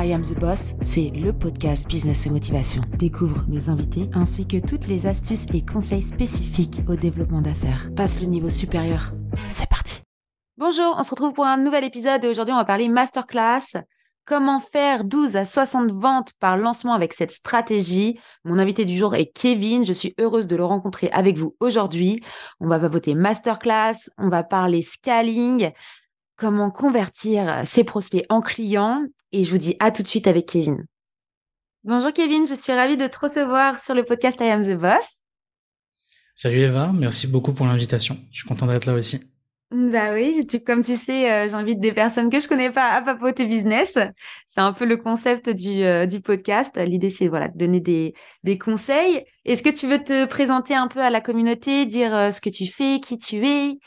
I Am the Boss, c'est le podcast Business et Motivation. Découvre mes invités ainsi que toutes les astuces et conseils spécifiques au développement d'affaires. Passe le niveau supérieur. C'est parti. Bonjour, on se retrouve pour un nouvel épisode et aujourd'hui on va parler masterclass. Comment faire 12 à 60 ventes par lancement avec cette stratégie? Mon invité du jour est Kevin. Je suis heureuse de le rencontrer avec vous aujourd'hui. On va voter masterclass, on va parler scaling, comment convertir ses prospects en clients. Et je vous dis à tout de suite avec Kevin. Bonjour Kevin, je suis ravie de te recevoir sur le podcast I Am the Boss. Salut Eva, merci beaucoup pour l'invitation. Je suis content d'être là aussi. Bah oui, comme tu sais, euh, j'invite des personnes que je connais pas à papoter business. C'est un peu le concept du, euh, du podcast. L'idée, c'est voilà, de donner des, des conseils. Est-ce que tu veux te présenter un peu à la communauté, dire euh, ce que tu fais, qui tu es?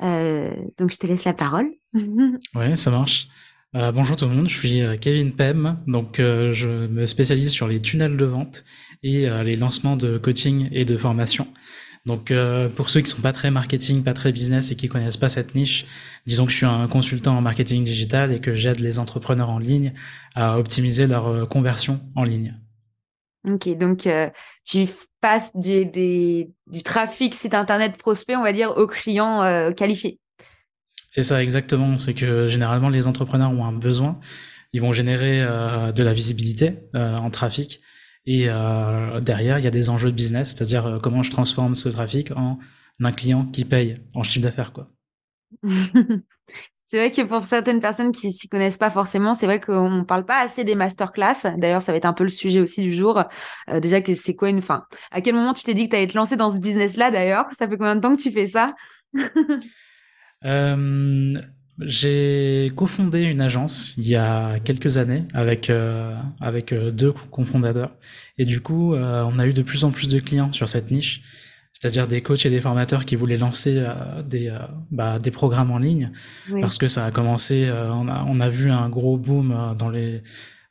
Donc, je te laisse la parole. ouais, ça marche. Euh, bonjour tout le monde, je suis euh, Kevin Pem, donc euh, je me spécialise sur les tunnels de vente et les lancements de coaching et de formation. Donc pour ceux qui sont pas très marketing, pas très business et qui connaissent pas cette niche, disons que je suis un consultant en marketing digital et que j'aide les entrepreneurs en ligne à optimiser leur conversion en ligne. Ok, donc tu passes du, trafic site internet prospect, on va dire, aux clients qualifiés. C'est ça exactement. C'est que généralement les entrepreneurs ont un besoin. Ils vont générer euh, de la visibilité euh, en trafic. Et euh, derrière, il y a des enjeux de business, c'est-à-dire comment je transforme ce trafic en un client qui paye en chiffre d'affaires, c'est vrai que pour certaines personnes qui s'y connaissent pas forcément, c'est vrai qu'on ne parle pas assez des masterclass. D'ailleurs, ça va être un peu le sujet aussi du jour. déjà, c'est quoi une fin À quel moment tu t'es dit que tu allais te lancer dans ce business-là d'ailleurs? Ça fait combien de temps que tu fais ça? euh, j'ai cofondé une agence il y a quelques années avec euh, avec euh, deux cofondateurs. Et du coup on a eu de plus en plus de clients sur cette niche, c'est-à-dire des coachs et des formateurs qui voulaient lancer des bah, des programmes en ligne. Parce que ça a commencé on a on a vu un gros boom dans les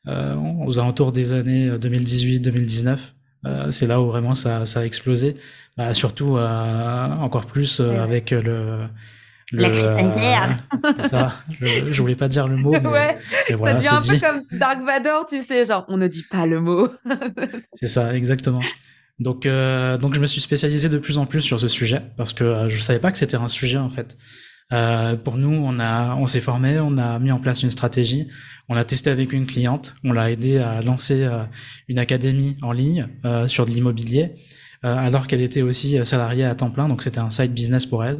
aux alentours des années 2018-2019 c'est là où vraiment ça, ça a explosé, bah, surtout encore plus avec le, la crise sanitaire. ça. Je, je, voulais pas dire le mot. Mais, ouais, ça devient un peu comme Dark Vador, tu sais, genre on ne dit pas le mot. c'est ça, exactement. Donc, euh, donc je me suis spécialisé de plus en plus sur ce sujet parce que euh, je savais pas que c'était un sujet en fait. Euh, pour nous, on a, on s'est formé, on a mis en place une stratégie, on l'a testé avec une cliente, on l'a aidé à lancer euh, une académie en ligne euh, sur de l'immobilier. Alors qu'elle était aussi salariée à temps plein, donc c'était un side business pour elle.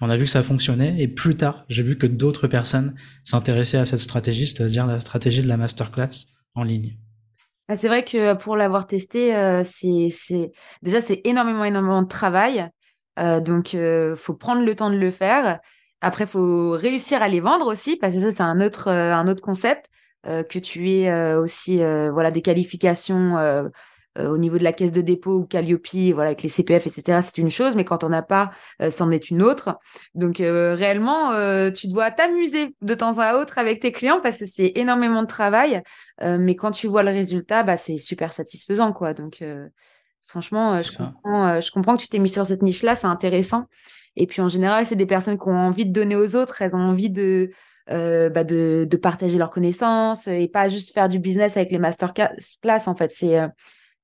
on a vu que ça fonctionnait, et plus tard, j'ai vu que d'autres personnes s'intéressaient à cette stratégie, c'est-à-dire la stratégie de la masterclass en ligne. Ah, c'est vrai que pour l'avoir testé, c'est déjà c'est énormément énormément de travail, donc il faut prendre le temps de le faire. Après, il faut réussir à les vendre aussi, parce que ça c'est un autre un autre concept. que tu aies aussi voilà des qualifications euh, au niveau de la caisse de dépôt ou Calliope, voilà, avec les CPF, etc., c'est une chose, mais quand on n'a pas, euh, c'en est une autre. Donc euh, réellement, tu dois t'amuser de temps à autre avec tes clients parce que c'est énormément de travail, mais quand tu vois le résultat, bah, c'est super satisfaisant, quoi. Donc franchement, je comprends, je comprends que tu t'es mis sur cette niche-là, c'est intéressant. Et puis en général, c'est des personnes qui ont envie de donner aux autres, elles ont envie de bah de, de, partager leurs connaissances et pas juste faire du business avec les masterclass. En fait, c'est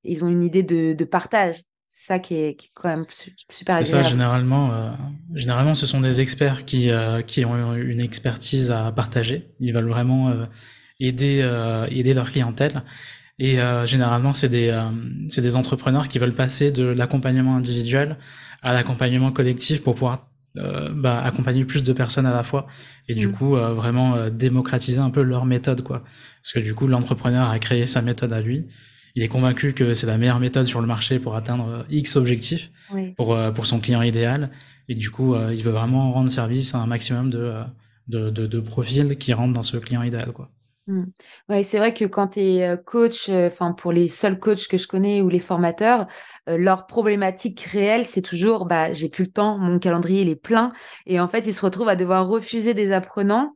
ils ont une idée de, de partage. Ça qui est, qui est, quand même super agréable. ça, généralement, euh, généralement, ce sont des experts qui, euh, qui ont une expertise à partager. Ils veulent vraiment euh, aider, euh, aider leur clientèle. Et euh, généralement, c'est des, c'est des entrepreneurs qui veulent passer de l'accompagnement individuel à l'accompagnement collectif pour pouvoir bah, accompagner plus de personnes à la fois et du mm. coup vraiment démocratiser un peu leur méthode quoi parce que du coup l'entrepreneur a créé sa méthode à lui il est convaincu que c'est la meilleure méthode sur le marché pour atteindre euh, X objectifs pour, euh, pour son client idéal. Et du coup, euh, il veut vraiment rendre service à un maximum de, de, de, de profils qui rentrent dans ce client idéal. Quoi. Mmh. Ouais, c'est vrai que quand tu es coach, enfin pour les seuls coachs que je connais ou les formateurs, leur problématique réelle, c'est toujours bah j'ai plus le temps, mon calendrier il est plein et en fait ils se retrouvent à devoir refuser des apprenants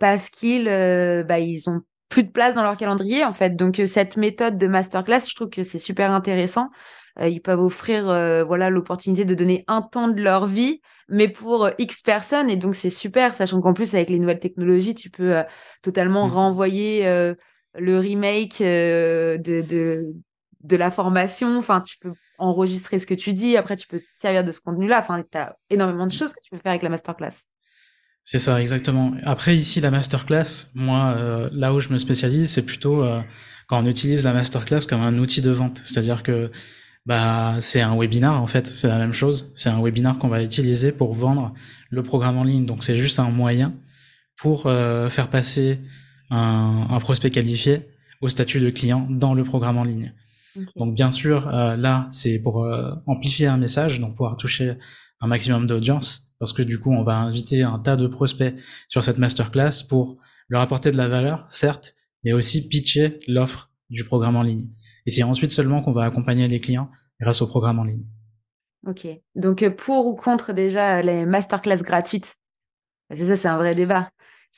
parce qu'ils bah ils ont plus de place dans leur calendrier en fait. Donc euh, cette méthode de masterclass, je trouve que c'est super intéressant. Euh, ils peuvent offrir euh, voilà l'opportunité de donner un temps de leur vie, mais pour X personnes et donc c'est super, sachant qu'en plus avec les nouvelles technologies, tu peux totalement mmh. renvoyer le remake de, de, de la formation. Enfin, tu peux enregistrer ce que tu dis. Après, tu peux te servir de ce contenu-là. Enfin, tu as énormément de choses que tu peux faire avec la masterclass. C'est ça, exactement. Après, ici, la masterclass, moi, euh, là où je me spécialise, c'est plutôt euh, quand on utilise la masterclass comme un outil de vente. C'est-à-dire que bah, c'est un webinar, en fait. C'est la même chose. C'est un webinar qu'on va utiliser pour vendre le programme en ligne. Donc, c'est juste un moyen pour euh, faire passer un, un prospect qualifié au statut de client dans le programme en ligne. Donc bien sûr, euh, là, c'est pour euh, amplifier un message, donc pouvoir toucher un maximum d'audience, parce que du coup, on va inviter un tas de prospects sur cette masterclass pour leur apporter de la valeur, certes, mais aussi pitcher l'offre du programme en ligne. Et c'est ensuite seulement qu'on va accompagner les clients grâce au programme en ligne. Ok. Donc euh, pour ou contre déjà les masterclass gratuites? C'est ça, c'est un vrai débat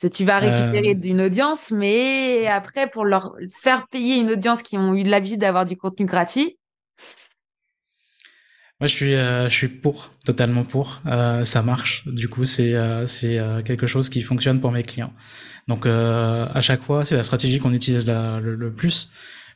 tu vas récupérer euh. d'une audience, mais après, pour leur faire payer une audience qui ont eu l'habitude d'avoir du contenu gratuit. Moi, je suis, euh, je suis pour, totalement pour. Euh, ça marche. Du coup, c'est, c'est quelque chose qui fonctionne pour mes clients. Donc, à chaque fois, c'est la stratégie qu'on utilise le, plus.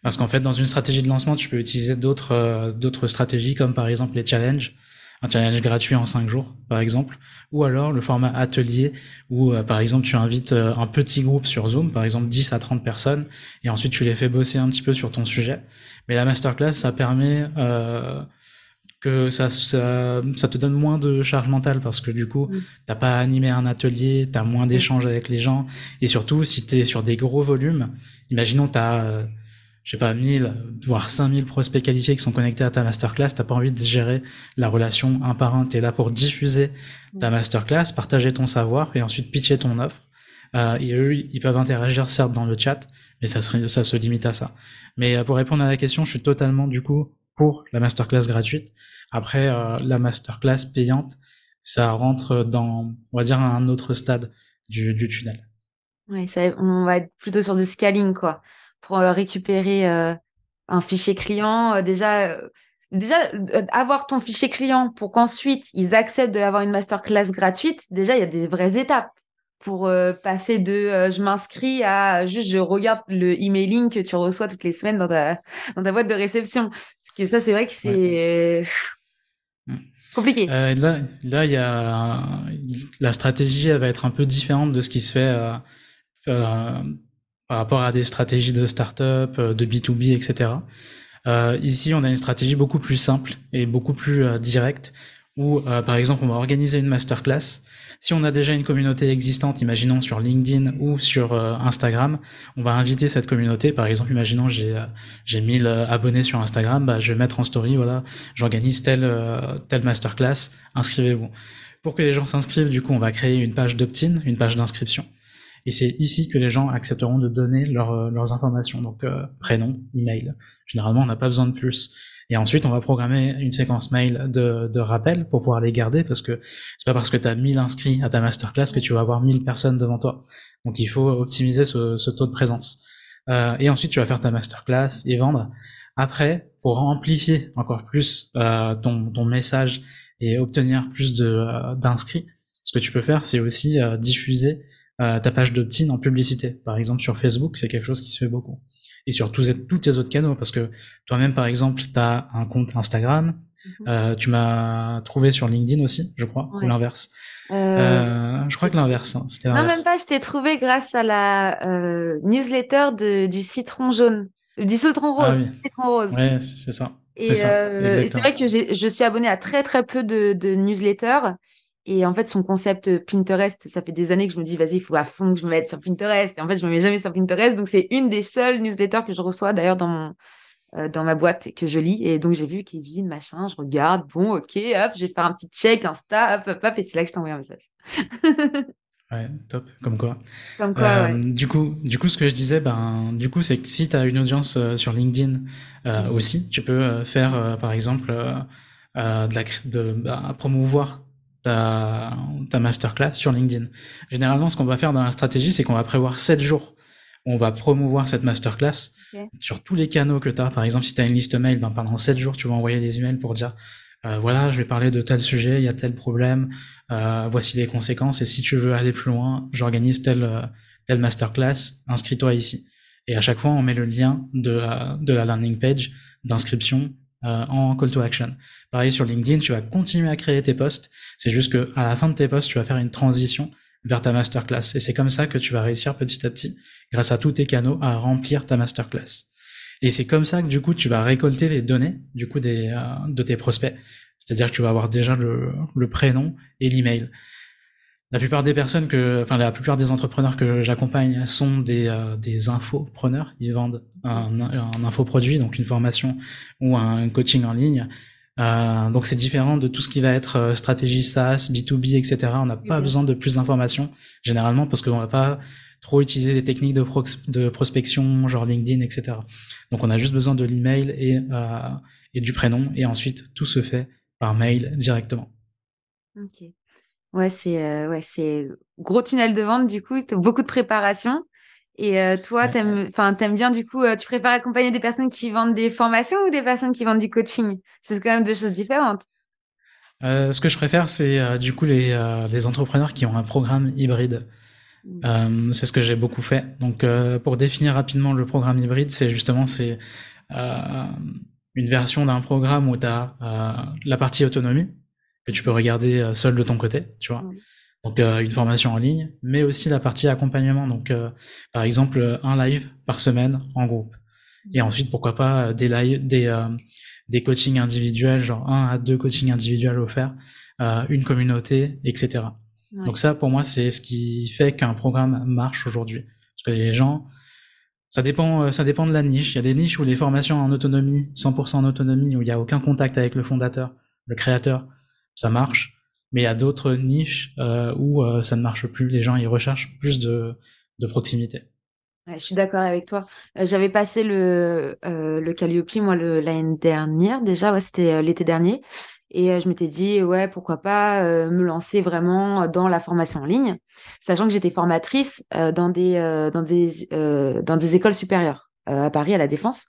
Parce qu'en fait, dans une stratégie de lancement, tu peux utiliser d'autres, d'autres stratégies, comme par exemple les challenges un challenge gratuit en 5 jours, par exemple, ou alors le format atelier où, euh, par exemple, tu invites euh, un petit groupe sur Zoom, par exemple 10 à 30 personnes, et ensuite tu les fais bosser un petit peu sur ton sujet. Mais la masterclass, ça permet euh, que ça, ça, ça, te donne moins de charge mentale parce que du coup, tu t'as pas animé un atelier, t'as moins d'échanges avec les gens, et surtout, si t'es sur des gros volumes, imaginons t'as je sais pas, 1000, voire 5000 prospects qualifiés qui sont connectés à ta masterclass, t'as pas envie de gérer la relation un par un, t'es là pour diffuser ta mm. masterclass, partager ton savoir et ensuite pitcher ton offre. Euh, et eux, ils peuvent interagir certes dans le chat, mais ça, serait, ça se limite à ça. Mais euh, pour répondre à la question, je suis totalement du coup pour la masterclass gratuite. Après, euh, la masterclass payante, ça rentre dans, on va dire, un autre stade du, tunnel. Ça, on va être plutôt sur du scaling, quoi pour euh, récupérer euh, un fichier client. Déjà, déjà avoir ton fichier client pour qu'ensuite ils acceptent d'avoir une masterclass gratuite. Déjà, il y a des vraies étapes pour passer de je m'inscris à juste je regarde le emailing que tu reçois toutes les semaines dans ta, dans ta boîte de réception. Parce que ça, c'est vrai que c'est mm. compliqué. là, là, y a la stratégie, elle va être un peu différente de ce qui se fait par rapport à des stratégies de start-up, euh, de B2B, etc. Euh, ici, on a une stratégie beaucoup plus simple et beaucoup plus euh, directe où, euh, par exemple, on va organiser une masterclass. Si on a déjà une communauté existante, imaginons sur LinkedIn ou sur Instagram, on va inviter cette communauté. Par exemple, imaginons j'ai j'ai 1000 abonnés sur Instagram, bah, je vais mettre en story, voilà, j'organise telle telle masterclass, inscrivez-vous. Pour que les gens s'inscrivent, du coup, on va créer une page d'opt-in, une page d'inscription. Et c'est ici que les gens accepteront de donner euh, leurs informations, donc euh, prénom, email. Généralement, on n'a pas besoin de plus. Et ensuite, on va programmer une séquence mail de, de rappel pour pouvoir les garder, parce que c'est pas parce que tu as 1000 inscrits à ta masterclass que tu vas avoir 1000 personnes devant toi. Donc il faut optimiser ce, ce taux de présence. Euh, et ensuite, tu vas faire ta masterclass et vendre. Après, pour amplifier encore plus euh, ton, ton message et obtenir plus euh, d'inscrits, ce que tu peux faire, c'est aussi diffuser euh, ta page d'opt-in en publicité. Par exemple, sur Facebook, c'est quelque chose qui se fait beaucoup. Et sur tous, tous tes autres canaux, parce que toi-même, par exemple, tu as un compte Instagram, mhm. euh, tu m'as trouvé sur LinkedIn aussi, je crois, ou l'inverse. Euh... euh je crois que l'inverse. Hein, non, même pas, je t'ai trouvé grâce à la newsletter de, du citron jaune, du citron rose. Ah, oui. Citron rose. Ouais, c'est ça. Et c'est vrai que je suis abonné à très très peu de, de newsletters et en fait, son concept euh, Pinterest, ça fait des années que je me dis, vas-y, il faut à fond que je me mette sur Pinterest. Et en fait, je me mets jamais sur Pinterest. Donc, c'est une des seules newsletters que je reçois d'ailleurs dans mon, euh, dans ma boîte que je lis. Et donc, j'ai vu Kevin, machin, je regarde, bon, ok, hop, je vais faire un petit check Insta, hop, hop, hop, et c'est là que je t'envoie un message. ouais, top, comme quoi. Comme quoi, euh, ouais. Du coup, du coup, ce que je disais, ben, du coup, c'est que si tu as une audience sur LinkedIn mm. aussi, tu peux faire, par exemple, de la, de, bah, promouvoir ta, ta masterclass sur LinkedIn. Généralement, ce qu'on va faire dans la stratégie, c'est qu'on va prévoir 7 jours où on va promouvoir cette masterclass sur tous les canaux que tu as. Par exemple, si tu as une liste mail, ben pendant 7 jours, tu vas envoyer des emails pour dire euh, voilà, je vais parler de tel sujet, il y a tel problème, euh, voici les conséquences, et si tu veux aller plus loin, j'organise telle, euh, telle masterclass, inscris-toi ici. Et à chaque fois, on met le lien de la, de la landing page d'inscription euh, en call to action. Pareil sur LinkedIn, tu vas continuer à créer tes posts. C'est juste que à la fin de tes posts, tu vas faire une transition vers ta masterclass. Et c'est comme ça que tu vas réussir petit à petit, grâce à tous tes canaux, à remplir ta masterclass. Et c'est comme ça que du coup, tu vas récolter les données du coup euh, de tes prospects. C'est-à-dire que tu vas avoir déjà le, le prénom et l'email. La plupart des personnes que, enfin la plupart des entrepreneurs que j'accompagne sont des euh, des infopreneurs. Ils vendent un, un infoproduit, donc une formation ou un coaching en ligne. Euh, donc c'est différent de tout ce qui va être euh, stratégie SaaS, B2B, etc. On n'a pas besoin de plus d'informations généralement parce qu'on va pas trop utiliser des techniques de, de prospection, genre LinkedIn, etc. Donc on a juste besoin de l'email et euh, et du prénom et ensuite tout se fait par mail directement. Ok. Ouais, c'est euh, ouais, c'est gros tunnel de vente du coup, beaucoup de préparation. Et euh, toi, t'aimes, enfin, t'aimes bien du coup, euh, tu préfères accompagner des personnes qui vendent des formations ou des personnes qui vendent du coaching? C'est quand même deux choses différentes. ce que je préfère, c'est du coup les, les entrepreneurs qui ont un programme hybride. Mmh. c'est ce que j'ai beaucoup fait. Donc, pour définir rapidement le programme hybride, c'est justement c'est une version d'un programme où tu as la partie autonomie, que tu peux regarder euh, seul de ton côté, tu vois. Donc euh, une formation en ligne, mais aussi la partie accompagnement. Donc euh, par exemple un live par semaine en groupe. Et ensuite pourquoi pas des live, des des coachings individuels, genre un à deux coachings individuels offerts, une communauté, etc. Donc ça pour moi c'est ce qui fait qu'un programme marche aujourd'hui. Parce que les gens, ça dépend, ça dépend de la niche. Il y a des niches où les formations en autonomie, 100% en autonomie, où il n'y a aucun contact avec le fondateur, le créateur, ça marche. Mais il y a d'autres niches euh, où euh, ça ne marche plus. Les gens ils recherchent plus de, proximité. je suis d'accord avec toi. Euh, j'avais passé le le Calliope moi l'année dernière déjà, ouais, c'était l'été dernier, et je m'étais dit ouais pourquoi pas me lancer vraiment dans la formation en ligne, sachant que j'étais formatrice dans des dans des dans des écoles supérieures à Paris à la Défense.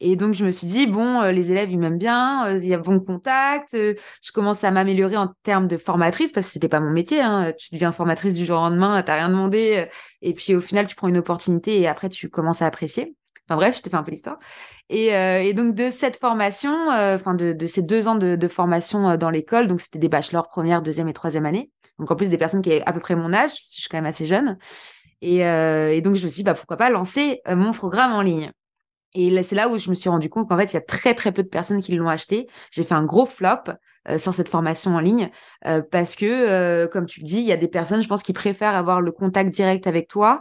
Et donc, je me suis dit, bon, euh, les élèves, ils m'aiment bien, euh, il y a bon contact, euh, je commence à m'améliorer en termes de formatrice, parce que c'était pas mon métier, hein. tu deviens formatrice du jour au lendemain, t'as rien demandé, et puis au final, tu prends une opportunité et après, tu commences à apprécier. Enfin bref, je t'ai fait un peu l'histoire. Et, et, donc de cette formation, enfin de, ces deux ans de, formation dans l'école, donc c'était des bachelors première, deuxième et troisième année. Donc en plus des personnes qui avaient à peu près mon âge, je suis quand même assez jeune. Et, et donc je me suis dit, bah pourquoi pas lancer mon programme en ligne. Et c'est là où je me suis rendu compte qu'en fait, il y a très très peu de personnes qui l'ont acheté. J'ai fait un gros flop euh, sur cette formation en ligne euh, parce que, euh, comme tu le dis, il y a des personnes, je pense, qui préfèrent avoir le contact direct avec toi.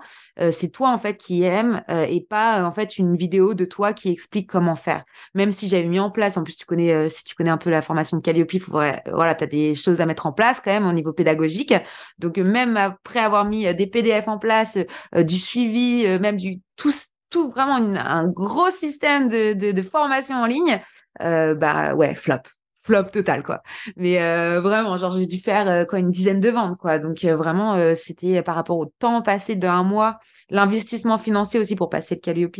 c'est toi en fait qui aime et pas en fait une vidéo de toi qui explique comment faire. Même si j'avais mis en place, en plus tu connais, si tu connais un peu la formation de Calliope, faudrait, voilà, t'as des choses à mettre en place quand même au niveau pédagogique. Donc même après avoir mis des PDF en place, du suivi, même du tout tout vraiment un gros système de, de, de formation en ligne, euh, bah ouais, flop. Flop total, quoi. Mais euh, vraiment, genre, j'ai dû faire euh, quoi une dizaine de ventes, quoi. Donc euh, vraiment, c'était par rapport au temps passé d'un mois, l'investissement financier aussi pour passer le Calliope,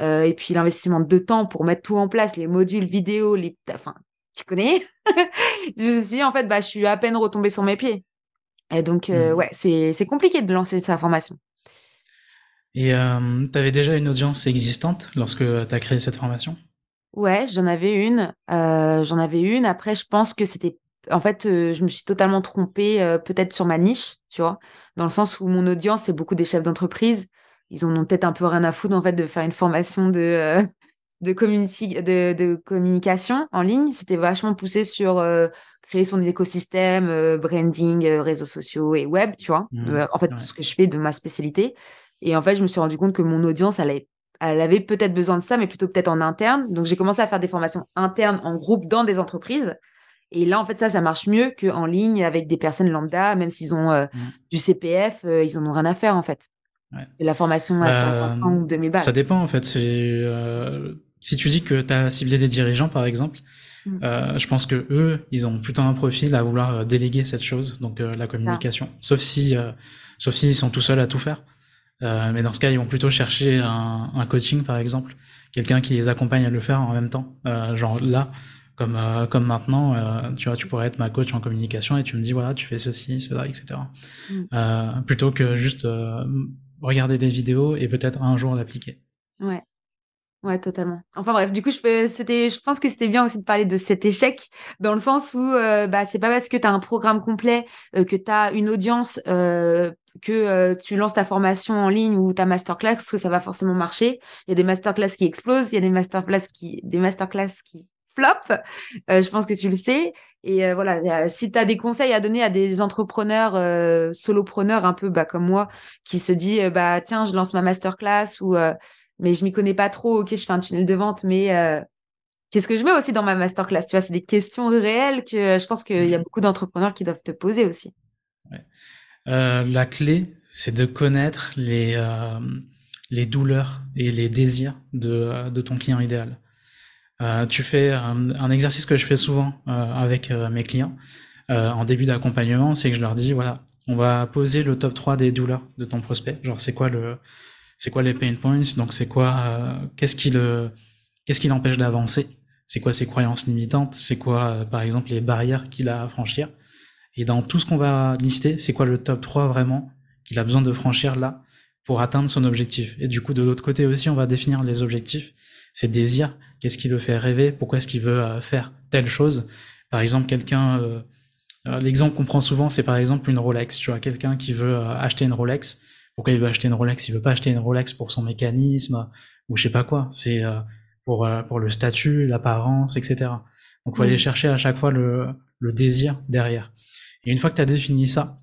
et puis l'investissement de temps pour mettre tout en place, les modules vidéo, les, enfin, tu connais? je suis en fait, bah, je suis à peine retombée sur mes pieds. Et donc, mmh. ouais, c'est c'est compliqué de lancer sa formation. Et euh, tu avais déjà une audience existante lorsque tu as créé cette formation? Ouais, j'en avais une. Euh, j'en avais une. Après, je pense que c'était. En fait, euh, je me suis totalement trompée, euh, peut-être sur ma niche, tu vois, dans le sens où mon audience, c'est beaucoup des chefs d'entreprise. Ils en ont peut-être un peu rien à foutre, en fait, de faire une formation de, de, de, de, communication en ligne. C'était vachement poussé sur créer son écosystème, branding, réseaux sociaux et web, tu vois. Mmh. en fait, ce que je fais de ma spécialité. Et en fait, je me suis rendu compte que mon audience, elle avait, elle avait peut-être besoin de ça, mais plutôt peut-être en interne. Donc, j'ai commencé à faire des formations internes en groupe dans des entreprises. Et là, en fait, ça, ça marche mieux qu'en ligne avec des personnes lambda, même s'ils ont euh, mmh. du CPF, euh, ils en ont rien à faire, en fait. Ouais. la formation à 500 bah, ou 2000 balles. Ça dépend, en fait. Euh, si tu dis que tu as ciblé des dirigeants, par exemple, mmh. euh, je pense que eux, ils ont plutôt un profil à vouloir déléguer cette chose, donc la communication. Sauf si, sauf s'ils sont tout seuls à tout faire. Euh, mais dans ce cas, ils vont plutôt chercher un, un coaching, par exemple, quelqu'un qui les accompagne à le faire en même temps. Euh, genre là, comme euh, comme maintenant, tu vois, tu pourrais être ma coach en communication et tu me dis voilà, tu fais ceci, cela, etc. Mm. plutôt que juste regarder des vidéos et peut-être un jour l'appliquer. Ouais. Ouais, totalement. Enfin bref, du coup, je, c'était, je pense que c'était bien aussi de parler de cet échec, dans le sens où euh, bah, c'est pas parce que tu as un programme complet, euh, que tu as une audience, euh, que euh, tu lances ta formation en ligne ou ta masterclass, que ça va forcément marcher. Il y a des masterclass qui explosent, il y a des masterclass qui, des masterclass qui flop. je pense que tu le sais. Et voilà, si tu as des conseils à donner à des entrepreneurs, solopreneurs un peu bah, comme moi, qui se dit, bah tiens, je lance ma masterclass ou mais je m'y connais pas trop. Ok, je fais un tunnel de vente, mais euh, qu'est-ce que je mets aussi dans ma masterclass? Tu vois, c'est des questions réelles que je pense qu'il y a mmh. beaucoup d'entrepreneurs qui doivent te poser aussi. Ouais. Euh, la clé, c'est de connaître les, euh, les douleurs et les désirs de, de ton client idéal. Euh, tu fais un, un, exercice que je fais souvent euh, avec euh, mes clients en début d'accompagnement, c'est que je leur dis voilà, on va poser le top 3 des douleurs de ton prospect. Genre, c'est quoi le, c'est quoi les pain points? Donc c'est quoi euh, qu'est-ce qui le qu'est-ce qui l'empêche d'avancer? C'est quoi ses croyances limitantes? C'est quoi euh, par exemple les barrières qu'il a à franchir? Et dans tout ce qu'on va lister c'est quoi le top 3 vraiment qu'il a besoin de franchir là pour atteindre son objectif? Et du coup de l'autre côté aussi on va définir les objectifs ses désirs qu'est-ce qui le fait rêver? Pourquoi est-ce qu'il veut euh, faire telle chose? Par exemple quelqu'un l'exemple qu'on prend souvent c'est par exemple une Rolex tu vois quelqu'un qui veut acheter une Rolex pourquoi il veut acheter une Rolex? Il veut pas acheter une Rolex pour son mécanisme ou je sais pas quoi. C'est euh, pour euh, pour le statut, l'apparence, etc. Donc faut aller mm. chercher à chaque fois le, le désir derrière. Et une fois que tu as défini ça,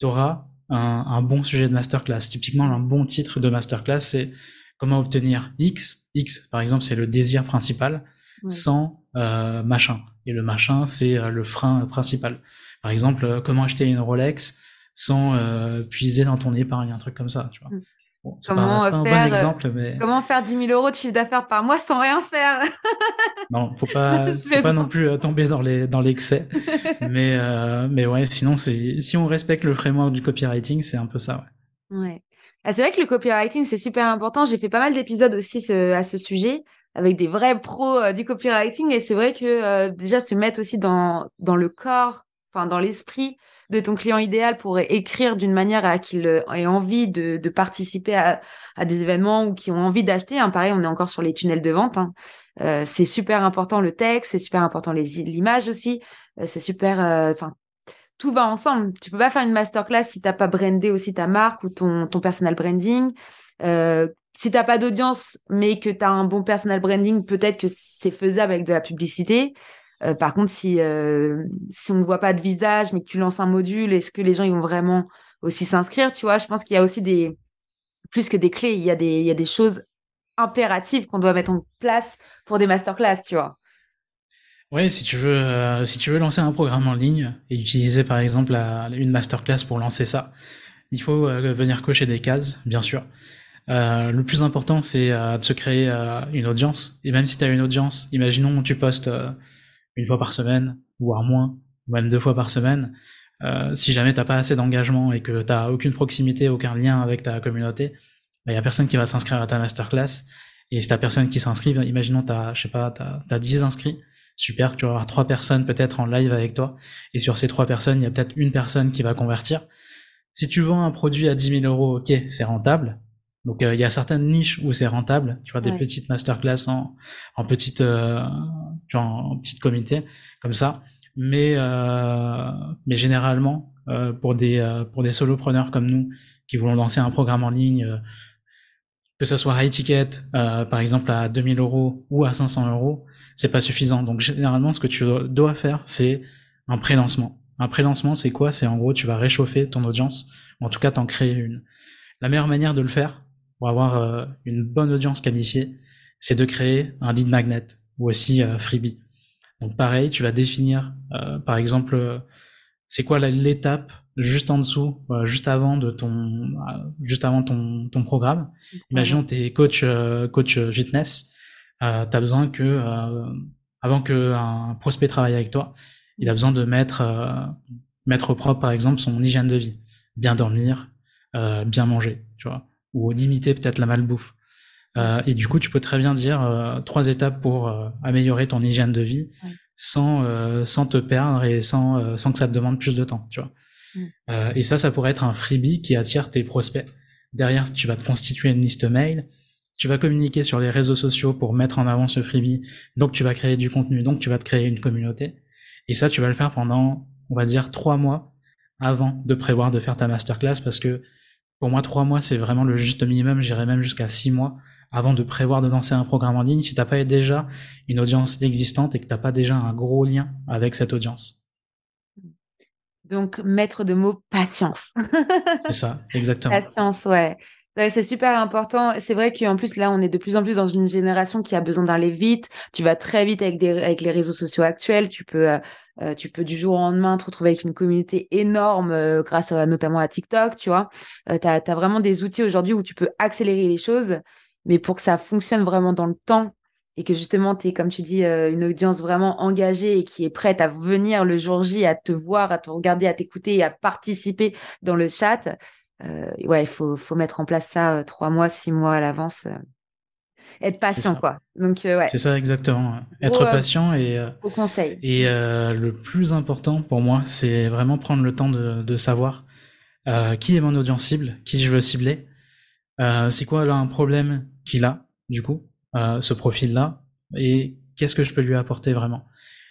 tu auras un, un, bon sujet de masterclass. Typiquement, un bon titre de masterclass, c'est comment obtenir X. X, par exemple, c'est le désir principal sans euh, machin. Et le machin, c'est euh, le frein principal. Par exemple, comment acheter une Rolex sans euh, puiser dans ton épargne, un truc comme ça, tu vois. Mm. Bon, comment pas, un bon exemple, mais... Comment faire 10 000 euros de chiffre d'affaires par mois sans rien faire? Non, faut pas, faut pas non plus euh, tomber dans les dans l'excès. mais euh, mais ouais, sinon si on respecte le framework du copywriting, c'est un peu ça. Ouais. ouais. Ah, c'est vrai que le copywriting c'est super important. J'ai fait pas mal d'épisodes aussi ce, à ce sujet avec des vrais pros euh, du copywriting et c'est vrai que euh, déjà se mettre aussi dans dans le corps, enfin dans l'esprit de ton client idéal pour écrire d'une manière à qu'il euh, ait envie de, participer à, à, des événements ou qui ont envie d'acheter. Hein. Pareil, on est encore sur les tunnels de vente. Hein. Euh, c'est super important le texte, c'est super important l'image aussi. Euh, c'est super. Enfin, tout va ensemble. Tu peux pas faire une masterclass si t'as pas brandé aussi ta marque ou ton ton personal branding. Si t'as pas d'audience, mais que tu un bon personal branding, peut-être que c'est faisable avec de la publicité. Euh, par contre, si euh, si on ne voit pas de visage, mais que tu lances un module, est-ce que les gens ils vont vraiment aussi s'inscrire Tu vois, je pense qu'il y a aussi des plus que des clés, il y a des il y a des choses impératives qu'on doit mettre en place pour des masterclass, tu vois? Ouais, si tu veux, euh, si tu veux lancer un programme en ligne et utiliser par exemple une masterclass pour lancer ça, il faut venir cocher des cases, bien sûr. Le plus important, c'est de se créer une audience. Et même si tu as une audience, imaginons tu postes une fois par semaine, voire moins, ou même deux fois par semaine, euh, si jamais t'as pas assez d'engagement et que t'as aucune proximité, aucun lien avec ta communauté, il bah, y a personne qui va s'inscrire à ta masterclass. Et si t'as personne qui s'inscrit, imaginons t'as, je sais pas, t'as, t'as 10 inscrits, super, tu vas avoir trois personnes peut-être en live avec toi. Et sur ces trois personnes, il y a peut-être une personne qui va convertir. Si tu vends un produit à 10 000 euros, ok, c'est rentable. Donc euh, il y a certaines niches où c'est rentable, tu vois des petites masterclass en en petite euh, en petite comité comme ça, mais euh, mais généralement euh, pour des euh, pour des solopreneurs comme nous qui voulons lancer un programme en ligne, que ce soit high ticket par exemple à 2000 euros ou à 500 euros, c'est pas suffisant. Donc généralement ce que tu dois faire c'est un pré-lancement. Un pré-lancement c'est quoi? C'est en gros tu vas réchauffer ton audience, en tout cas t'en créer une. La meilleure manière de le faire, pour avoir euh, une bonne audience qualifiée, c'est de créer un lead magnet ou aussi euh, freebie. Donc pareil, tu vas définir, euh, par exemple, c'est quoi l'étape juste en dessous, juste avant de ton, juste avant ton, ton programme. Imaginons t'es coach, coach fitness, euh, t'as besoin que, avant que un prospect travaille avec toi, il a besoin de mettre, mettre au propre, par exemple, son hygiène de vie, bien dormir, bien manger, tu vois ou limiter peut-être la malbouffe. Euh, et du coup, tu peux très bien dire euh, trois étapes pour euh, améliorer ton hygiène de vie sans euh, sans te perdre et sans euh, sans que ça te demande plus de temps, tu vois. et ça, ça pourrait être un freebie qui attire tes prospects. Derrière, tu vas te constituer une liste mail tu vas communiquer sur les réseaux sociaux pour mettre en avant ce freebie, donc tu vas créer du contenu, donc tu vas te créer une communauté. Et ça, tu vas le faire pendant, on va dire, trois mois avant de prévoir de faire ta masterclass parce que pour moi, trois mois, c'est vraiment le juste minimum. J'irais même jusqu'à six mois avant de prévoir de lancer un programme en ligne si t'as pas déjà une audience existante et que t'as pas déjà un gros lien avec cette audience. Donc, maître de mots, patience. c'est ça, exactement. Patience, ouais. c'est super important. C'est vrai qu'en plus, là, on est de plus en plus dans une génération qui a besoin d'aller vite. Tu vas très vite avec, des, avec les réseaux sociaux actuels. Tu peux, euh, euh, tu peux du jour au lendemain te retrouver avec une communauté énorme euh, grâce notamment à TikTok, tu vois. tu as, as, vraiment des outils aujourd'hui où tu peux accélérer les choses. Mais pour que ça fonctionne vraiment dans le temps et que justement, tu es, comme tu dis, euh, une audience vraiment engagée et qui est prête à venir le jour J, à te voir, à te regarder, à t'écouter et à participer dans le chat, euh, ouais, il faut, faut mettre en place ça euh, trois mois, six mois à l'avance. être patient, quoi. Donc, ouais. C'est ça, exactement. Être patient et. au conseil. Et le plus important pour moi, c'est vraiment prendre le temps de, de savoir qui est mon audience cible, qui je veux cibler, c'est quoi là un problème qu'il a, du coup, euh, ce profil-là, et qu'est-ce que je peux lui apporter vraiment?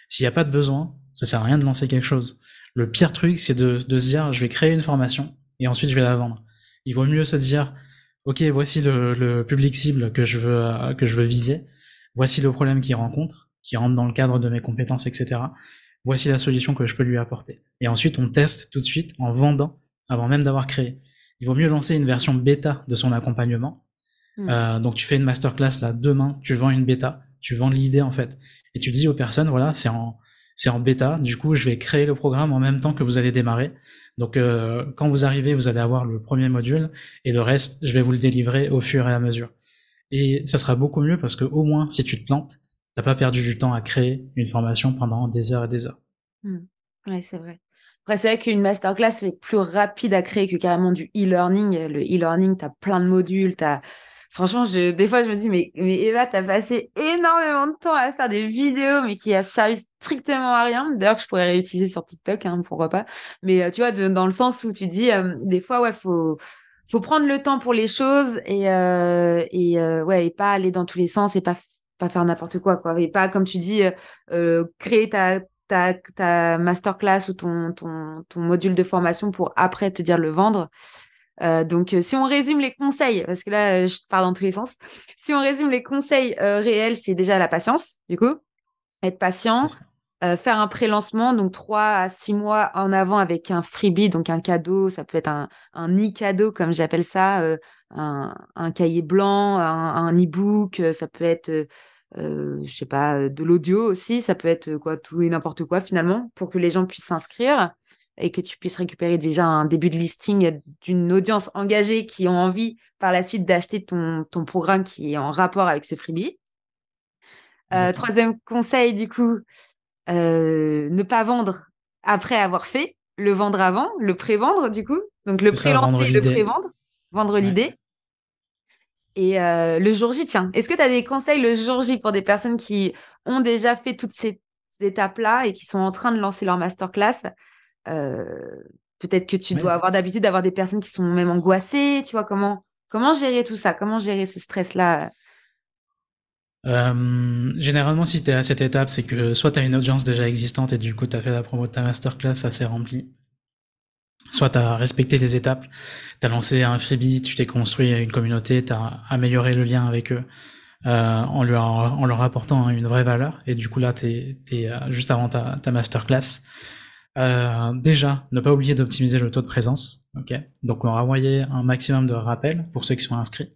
S'il n'y a pas de besoin, ça sert à rien de lancer quelque chose. Le pire truc, c'est de, se dire, je vais créer une formation, et ensuite je vais la vendre. Il vaut mieux se dire, ok, voici le, le public cible que je veux euh, que je veux viser, voici le problème qu'il rencontre, qui rentre dans le cadre de mes compétences, etc. Voici la solution que je peux lui apporter. Et ensuite, on teste tout de suite en vendant avant même d'avoir créé. Il vaut mieux lancer une version bêta de son accompagnement Hmm. Euh, donc tu fais une masterclass là demain, tu vends une bêta, tu vends l'idée en fait, et tu dis aux personnes voilà c'est en c'est en bêta, du coup je vais créer le programme en même temps que vous allez démarrer. Donc euh, quand vous arrivez, vous allez avoir le premier module et le reste je vais vous le délivrer au fur et à mesure. Et ça sera beaucoup mieux parce que au moins si tu te plantes, t'as pas perdu du temps à créer une formation pendant des heures et des heures. Hmm. Oui, c'est vrai. Après, c'est vrai qu'une masterclass, c'est plus rapide à créer que carrément du e-learning. Le e-learning, tu as plein de modules, tu Franchement, je, des fois, je me dis, mais, mais Eva, t'as passé énormément de temps à faire des vidéos, mais qui a servi strictement à rien. D'ailleurs, je pourrais réutiliser sur TikTok, hein, pourquoi pas. Mais euh, tu vois, dans le sens où tu dis, euh, des fois, ouais, faut, faut prendre le temps pour les choses et, euh, et ouais, et pas aller dans tous les sens et pas, pas faire n'importe quoi, quoi. Et pas, comme tu dis, créer ta, ta, ta masterclass ou ton, ton, ton module de formation pour après te dire le vendre. Euh, donc, euh, si on résume les conseils, parce que là, euh, je pars dans tous les sens. Si on résume les conseils réels, c'est déjà la patience, du coup. Être patient, faire un pré-lancement, donc trois à six mois en avant avec un freebie, donc un cadeau, ça peut être un, un e-cadeau, comme j'appelle ça, un, un, cahier blanc, un, un e-book, ça peut être, je sais pas, de l'audio aussi, ça peut être quoi, tout et n'importe quoi finalement, pour que les gens puissent s'inscrire et que tu puisses récupérer déjà un début de listing d'une audience engagée qui ont envie par la suite d'acheter ton, ton programme qui est en rapport avec ce freebie. Euh, troisième conseil, du coup, euh, ne pas vendre après avoir fait, le vendre avant, le pré-vendre, du coup. Donc le pré-lancer et le pré-vendre, vendre l'idée. Et euh, le jour J, tiens, est-ce que tu as des conseils le jour J pour des personnes qui ont déjà fait toutes ces étapes-là et qui sont en train de lancer leur masterclass? Euh, peut-être que tu dois avoir d'habitude d'avoir des personnes qui sont même angoissées, tu vois, comment, comment gérer tout ça? Comment gérer ce stress-là? Euh, généralement, si tu es à cette étape, c'est que soit tu as une audience déjà existante et du coup tu as fait la promo de ta masterclass assez remplie, soit tu as respecté les étapes, tu as lancé un freebie, tu t'es construit une communauté, tu as amélioré le lien avec eux euh, en, leur, apportant une vraie valeur et du coup là tu es, juste avant ta, masterclass. Euh, déjà, ne pas oublier d'optimiser le taux de présence. Donc on va envoyer un maximum de rappels pour ceux qui sont inscrits.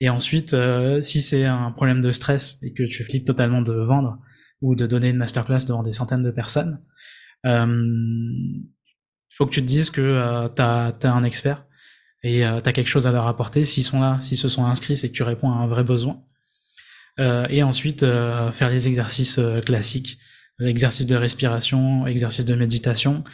Et ensuite, euh, si c'est un problème de stress et que tu flippes totalement de vendre ou de donner une masterclass devant des centaines de personnes, euh, faut que tu te dises que euh, tu as, un expert et euh, tu as quelque chose à leur apporter. S'ils sont là, s'ils se sont inscrits, c'est que tu réponds à un vrai besoin. Euh, et ensuite, faire les exercices classiques exercice de respiration, exercice de méditation.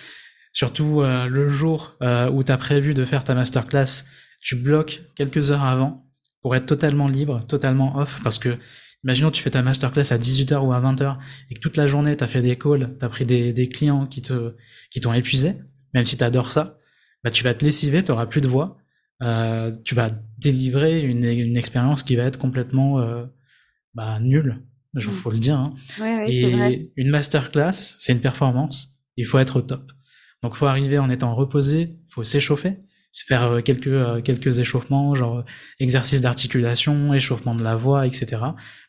Surtout euh, le jour euh, où tu as prévu de faire ta masterclass, tu bloques quelques heures avant pour être totalement libre, totalement off, parce que imaginons tu fais ta masterclass à 18h ou à 20h et que toute la journée tu as fait des calls, tu as pris des, des, clients qui te qui t'ont épuisé, même si tu adores ça, bah tu vas te lessiver, tu auras plus de voix, euh, tu vas délivrer une, une expérience qui va être complètement euh, bah, nulle. Il mm. faut le dire. Hein. et vrai. une masterclass, c'est une performance. Il faut être au top. Donc, il faut arriver en étant reposé. Il faut s'échauffer. Faire euh, quelques euh, quelques échauffements, genre exercice d'articulation, échauffement de la voix, etc.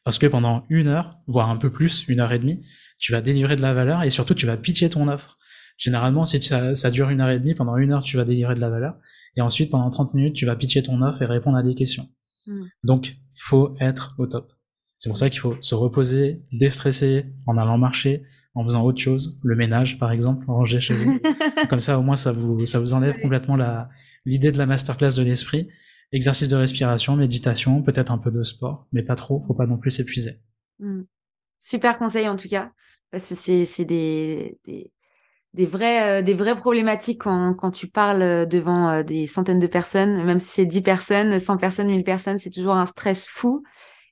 Parce que pendant une heure, voire un peu plus, une heure et demie, tu vas délivrer de la valeur et surtout tu vas pitcher ton offre. Généralement, si ça, ça, dure une heure et demie, pendant une heure, tu vas délivrer de la valeur. Et ensuite, pendant 30 minutes, tu vas pitcher ton offre et répondre à des questions. Mm. Donc, faut être au top. C'est pour ça qu'il faut se reposer, déstresser en allant marcher, en faisant autre chose, le ménage par exemple, ranger chez vous. Comme ça, au moins, ça vous, ça vous enlève complètement l'idée de la masterclass de l'esprit. Exercice de respiration, méditation, peut-être un peu de sport, mais pas trop, faut pas non plus s'épuiser. Mm. Super conseil en tout cas, parce que c'est, c'est des, des, des vraies, euh, des vraies problématiques quand, quand tu parles euh, devant euh, des centaines de personnes, même si c'est 10 personnes, 100 personnes, 1000 personnes, c'est toujours un stress fou.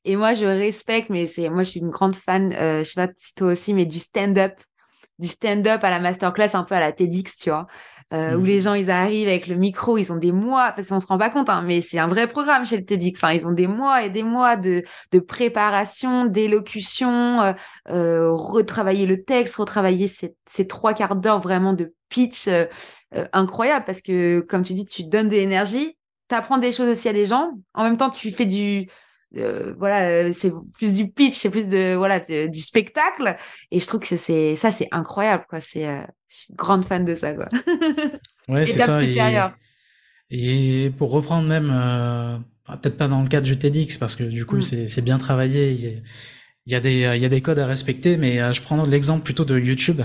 Et moi, je respecte, mais c'est, moi, je suis une grande fan, je sais pas si toi aussi, mais du stand-up, du stand-up à la masterclass, un peu à la TEDx, tu vois. Euh, où mmh. les gens ils arrivent avec le micro, ils ont des mois, parce qu'on se rend pas compte, hein, mais c'est un vrai programme chez le TEDx. Hein, ils ont des mois et des mois de, de préparation, d'élocution, euh, euh, retravailler le texte, retravailler ces, ces trois quarts d'heure vraiment de pitch euh, euh, incroyable, parce que comme tu dis, tu donnes de l'énergie, tu apprends des choses aussi à des gens. En même temps, tu fais du euh, voilà, euh, c'est plus du pitch, c'est plus de voilà du spectacle. Et je trouve que c'est ça, c'est incroyable quoi. C'est, euh, je suis grande fan de ça quoi. Ouais, c'est ça. Et, pour reprendre même, peut-être pas dans le cadre du TEDx parce que du coup mm. c'est bien travaillé. Il y a des il y a des codes à respecter, mais je prends l'exemple plutôt de YouTube.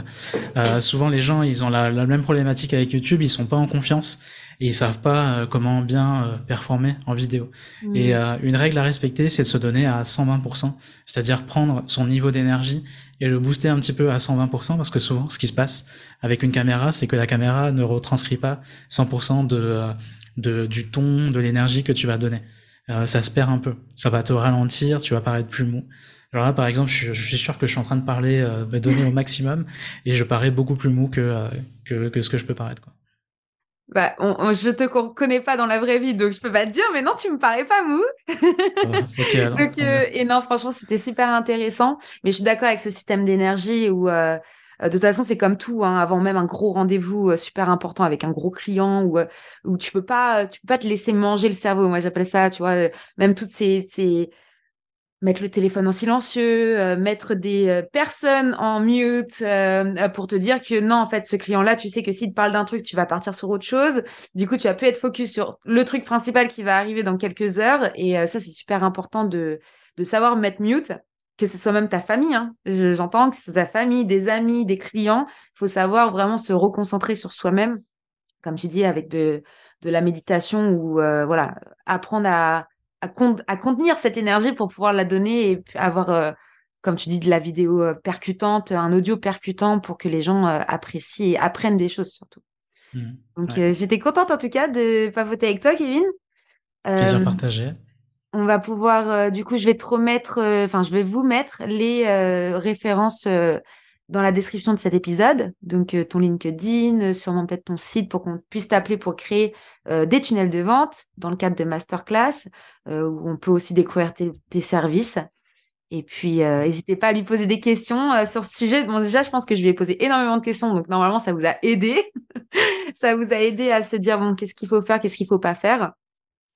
souvent les gens ils ont la, la même problématique avec YouTube, ils sont pas en confiance et ils savent pas euh, comment bien euh, performer en vidéo. Mmh. Et euh, une règle à respecter, c'est de se donner à 120%, c'est-à-dire prendre son niveau d'énergie et le booster un petit peu à 120%, parce que souvent, ce qui se passe avec une caméra, c'est que la caméra ne retranscrit pas 100% de, de, du ton, de l'énergie que tu vas donner. ça se perd un peu. Ça va te ralentir, tu vas paraître plus mou. Alors là, par exemple, je, suis sûr que je suis en train de parler, de donner au maximum, et je parais beaucoup plus mou que, que, que ce que je peux paraître. Quoi. Bah, on, je te connais pas dans la vraie vie, donc je peux pas te dire, mais non, tu me parais pas mou. donc, euh, et non, franchement, c'était super intéressant. Mais je suis d'accord avec ce système d'énergie où, euh, de toute façon, c'est comme tout, hein, avant même un gros rendez-vous euh, super important avec un gros client où, où tu peux pas, tu peux pas te laisser manger le cerveau. Moi, j'appelle ça, tu vois, même toutes ces, ces mettre le téléphone en silencieux, euh, mettre des euh, personnes en mute euh, pour te dire que non, en fait, ce client-là, tu sais que s'il te parle d'un truc, tu vas partir sur autre chose. Du coup, tu vas plus être focus sur le truc principal qui va arriver dans quelques heures. Et ça, c'est super important de, de savoir mettre mute, que ce soit même ta famille. Hein. J'entends que c'est ta famille, des amis, des clients. Il faut savoir vraiment se reconcentrer sur soi-même, comme tu dis, avec de, de la méditation ou voilà, apprendre à à, contenir cette énergie pour pouvoir la donner et avoir, euh, comme tu dis, de la vidéo euh, percutante, un audio percutant pour que les gens euh, apprécient et apprennent des choses surtout. Mmh. Donc j'étais contente en tout cas de papoter avec toi, Kevin. Plaisir partagé. On va pouvoir, du coup, je vais te remettre, enfin, je vais vous mettre les références dans la description de cet épisode. Donc, euh, ton LinkedIn, euh, sûrement peut-être ton site pour qu'on puisse t'appeler pour créer euh, des tunnels de vente dans le cadre de masterclass, où on peut aussi découvrir tes, services. Et puis, n'hésitez pas à lui poser des questions sur ce sujet. Bon, déjà, je pense que je lui ai posé énormément de questions, donc normalement, ça vous a aidé. ça vous a aidé à se dire, bon, qu'est-ce qu'il faut faire, qu'est-ce qu'il faut pas faire.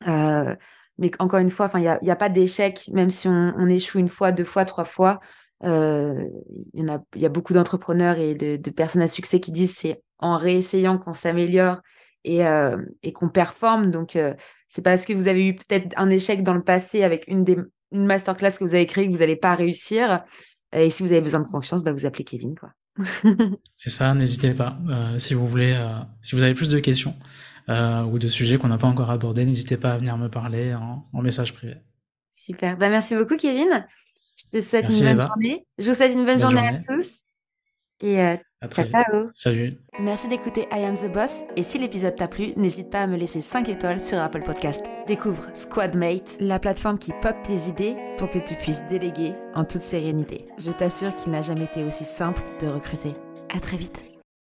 mais encore une fois, il n'y a, pas d'échec, même si on, échoue une fois, deux fois, trois fois. Euh, il y, en a, il y a beaucoup d'entrepreneurs et de, de, personnes à succès qui disent c'est en réessayant qu'on s'améliore et, euh, et qu'on performe. Donc, euh, c'est parce que vous avez eu peut-être un échec dans le passé avec une des une masterclass que vous avez créée que vous n'allez pas réussir. Et si vous avez besoin de confiance, bah, vous appelez Kevin. quoi. c'est ça, n'hésitez pas. Euh, si vous voulez, si vous avez plus de questions ou de sujets qu'on n'a pas encore abordés, n'hésitez pas à venir me parler en, en message privé. Super. Bah, merci beaucoup, Kevin. Je te souhaite une bonne journée. Je vous souhaite une bonne, journée, à tous. Et euh, ciao, ciao. Salut. Merci d'écouter I Am the Boss. Et si l'épisode t'a plu, n'hésite pas à me laisser 5 étoiles sur Apple Podcast. Découvre Squadmate, la plateforme qui pop tes idées pour que tu puisses déléguer en toute sérénité. Je t'assure qu'il n'a jamais été aussi simple de recruter. À très vite.